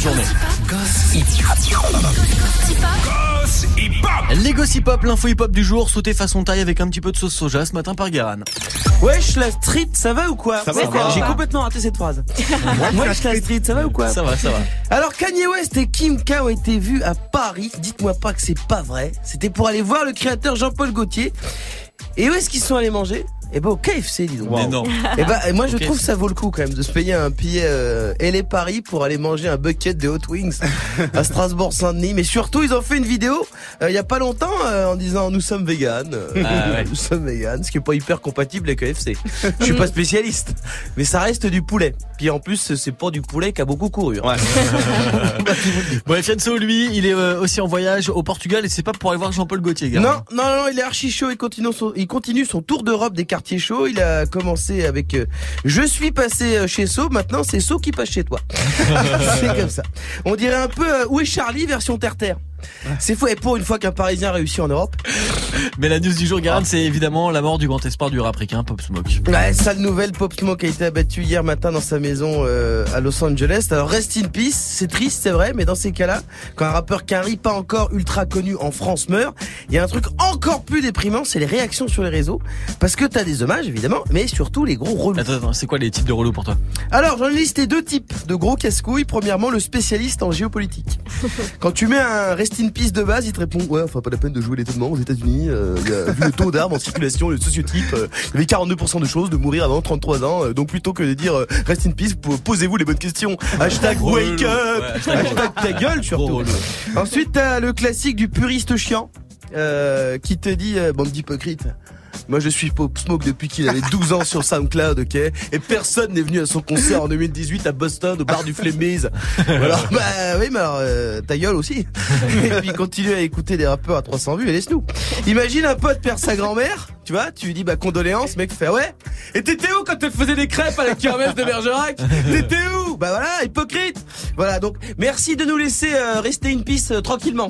journée. hip-hop. Les gossip hop, l'info hip hop du jour, sauté façon taille avec un petit peu de sauce soja ce matin par Guérin. Wesh la street, ça va ou quoi Ça va, ça va. J'ai complètement raté cette phrase. Wesh la street, ça va ou quoi Ça va, ça va. Alors Kanye West et Kim K ont été vus à Paris. Dites-moi pas que c'est pas vrai. C'était pour aller voir le créateur Jean-Paul Gaultier. Et où est-ce qu'ils sont allés manger? Eh ben au KFC dis donc. Mais non. Eh ben et moi je trouve ça vaut le coup quand même de se payer un billet euh, LA Paris pour aller manger un bucket de Hot Wings à Strasbourg Saint-Denis. Mais surtout ils ont fait une vidéo euh, il y a pas longtemps euh, en disant nous sommes véganes, Euh, Ah ouais. nous sommes véganes, ce qui est pas hyper compatible avec KFC. Je suis pas spécialiste, mais ça reste du poulet. Puis en plus c'est pas du poulet qui a beaucoup couru. hein. Bon, Fianso, lui, il est euh, aussi en voyage au Portugal et c'est pas pour aller voir Jean-Paul Gaultier, Guérin. Non, non, non, il est archi chaud. Il continue son, il continue son tour d'Europe des Il a commencé avec euh, Je suis passé euh, chez So. Maintenant, c'est So qui passe chez toi. c'est comme ça. On dirait un peu euh, Où est Charlie version terre-terre? C'est fou. Et pour une fois qu'un Parisien réussit en Europe. Mais la news du jour, Guérin, c'est évidemment la mort du grand espoir du rap ricain, Pop Smoke. Ouais, sale nouvelle. Pop Smoke a été abattu hier matin dans sa maison euh, à Los Angeles. Alors rest in peace. C'est triste, c'est vrai, mais dans ces cas-là, quand un rappeur Carrie, pas encore ultra connu en France, meurt, il y a un truc encore plus déprimant, c'est les réactions sur les réseaux. Parce que t'as des hommages, évidemment, mais surtout les gros relous. Attends, attends, c'est quoi les types de relous pour toi? Alors, j'en ai listé deux types de gros casse-couilles. Premièrement, le spécialiste en géopolitique. Quand tu mets un rest in peace de base, il te répond Ouais, enfin, pas la peine de jouer l'étonnement aux États-Unis. Euh, vu le taux d'armes en circulation, le sociotype, euh, il y avait 42% de choses de mourir avant 33 ans. Euh, donc, plutôt que de dire rest in peace, po- posez-vous les bonnes questions. Hashtag wake up. Ouais, hashtag ta gueule, surtout. Ensuite, t'as le classique du puriste chiant. euh, qui te dit, euh, bande d'hypocrites. Moi, je suis Pop Smoke depuis qu'il avait 12 ans sur SoundCloud, ok? Et personne n'est venu à son concert en 2018 à Boston, au bar du Flemmise. Alors, bah oui, mais alors, euh, ta gueule aussi. Et puis, continue à écouter des rappeurs à 300 vues et laisse-nous. Imagine un pote perd sa grand-mère, tu vois, tu lui dis, bah, condoléances, mec fait, ouais. Et t'étais où quand elle faisait des crêpes à la kermesse de Bergerac? T'étais où? Bah voilà, hypocrite Voilà, donc, merci de nous laisser euh, rester une piste euh, tranquillement.